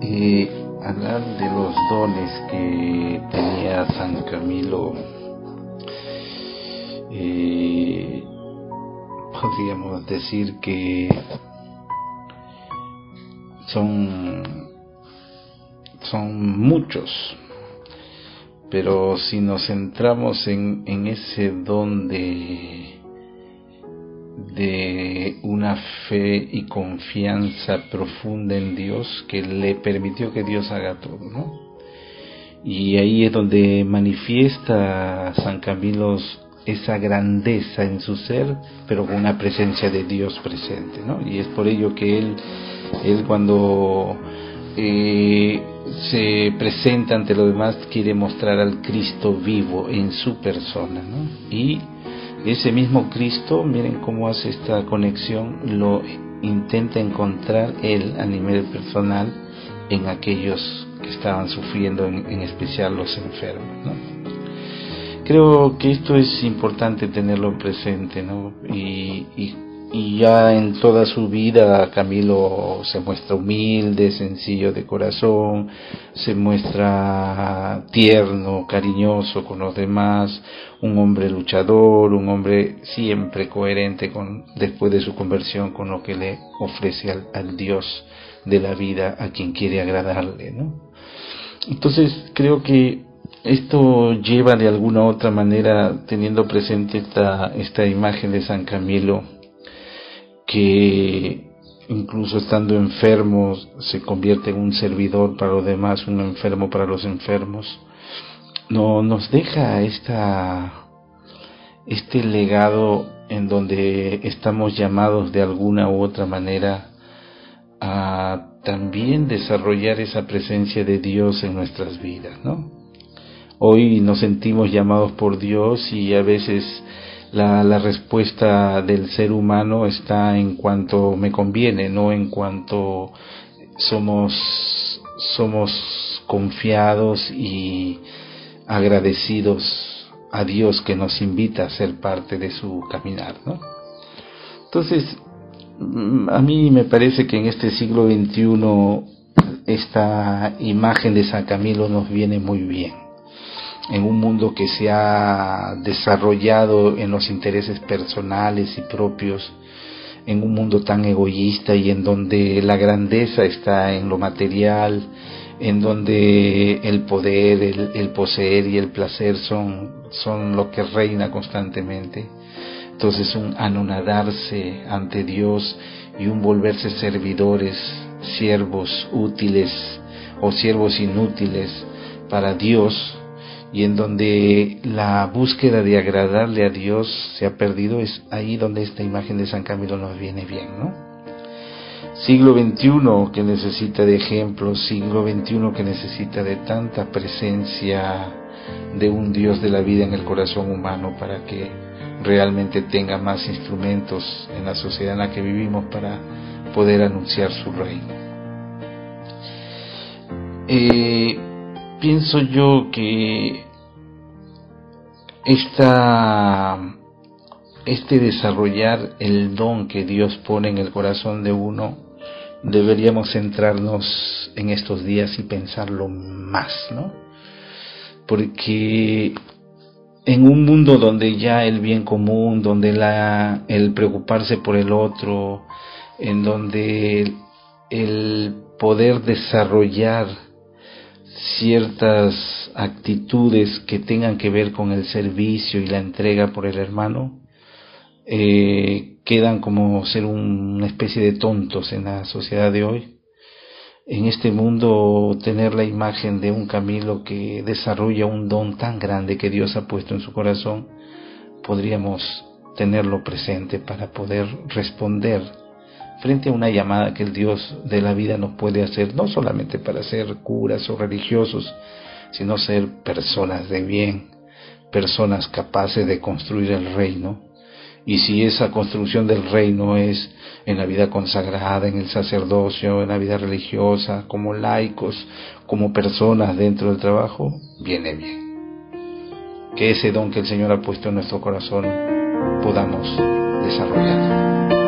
eh, hablar de los dones que tenía San Camilo, eh, podríamos decir que son, son muchos, pero si nos centramos en, en ese don de de una fe y confianza profunda en Dios que le permitió que Dios haga todo, ¿no? Y ahí es donde manifiesta San Camilo esa grandeza en su ser, pero con una presencia de Dios presente, ¿no? Y es por ello que él, él cuando eh, se presenta ante los demás quiere mostrar al Cristo vivo en su persona, ¿no? Y ese mismo Cristo, miren cómo hace esta conexión, lo intenta encontrar él a nivel personal en aquellos que estaban sufriendo, en, especial los enfermos. ¿no? Creo que esto es importante tenerlo presente, ¿no? Y, y y ya en toda su vida Camilo se muestra humilde, sencillo de corazón, se muestra tierno, cariñoso con los demás, un hombre luchador, un hombre siempre coherente con después de su conversión con lo que le ofrece al, al Dios de la vida a quien quiere agradarle, ¿no? Entonces creo que esto lleva de alguna u otra manera teniendo presente esta, esta imagen de San Camilo que incluso estando enfermos se convierte en un servidor para los demás, un enfermo para los enfermos. No nos deja esta este legado en donde estamos llamados de alguna u otra manera a también desarrollar esa presencia de Dios en nuestras vidas, ¿no? Hoy nos sentimos llamados por Dios y a veces la, la, respuesta del ser humano está en cuanto me conviene, no en cuanto somos, somos confiados y agradecidos a Dios que nos invita a ser parte de su caminar. Entonces, mm, a mí me parece que en este siglo XXI esta imagen de San Camilo nos viene muy bien en un mundo que se ha desarrollado en los intereses personales y propios, en un mundo tan egoísta y en donde la grandeza está en lo material, en donde el poder, el, poseer y el placer son, son lo que reina constantemente. Entonces un anonadarse ante Dios y un volverse servidores, siervos útiles o siervos inútiles para Dios, y en donde la búsqueda de agradarle a Dios se ha perdido, es ahí donde esta imagen de San Camilo nos viene bien, ¿no? Siglo XXI que necesita de ejemplos, siglo XXI que necesita de tanta presencia de un Dios de la vida en el corazón humano para que realmente tenga más instrumentos en la sociedad en la que vivimos para poder anunciar su reino. Eh, pienso yo que esta, este desarrollar el don que Dios pone en el corazón de uno, deberíamos centrarnos en estos días y pensarlo más, ¿no? Porque en un mundo donde ya el bien común, donde la, el preocuparse por el otro, en donde el poder desarrollar ciertas actitudes que tengan que ver con el servicio y la entrega por el hermano, eh, quedan como ser una especie de tontos en la sociedad de hoy. En este mundo tener la imagen de un Camilo que desarrolla un don tan grande que Dios ha puesto en su corazón, podríamos tenerlo presente para poder responder frente a una llamada que el Dios de la vida nos puede hacer, no solamente para ser curas o religiosos, sino ser personas de bien, personas capaces de construir el reino. Y si esa construcción del reino es en la vida consagrada, en el sacerdocio, en la vida religiosa, como laicos, como personas dentro del trabajo, viene bien. Que ese don que el Señor ha puesto en nuestro corazón podamos desarrollar.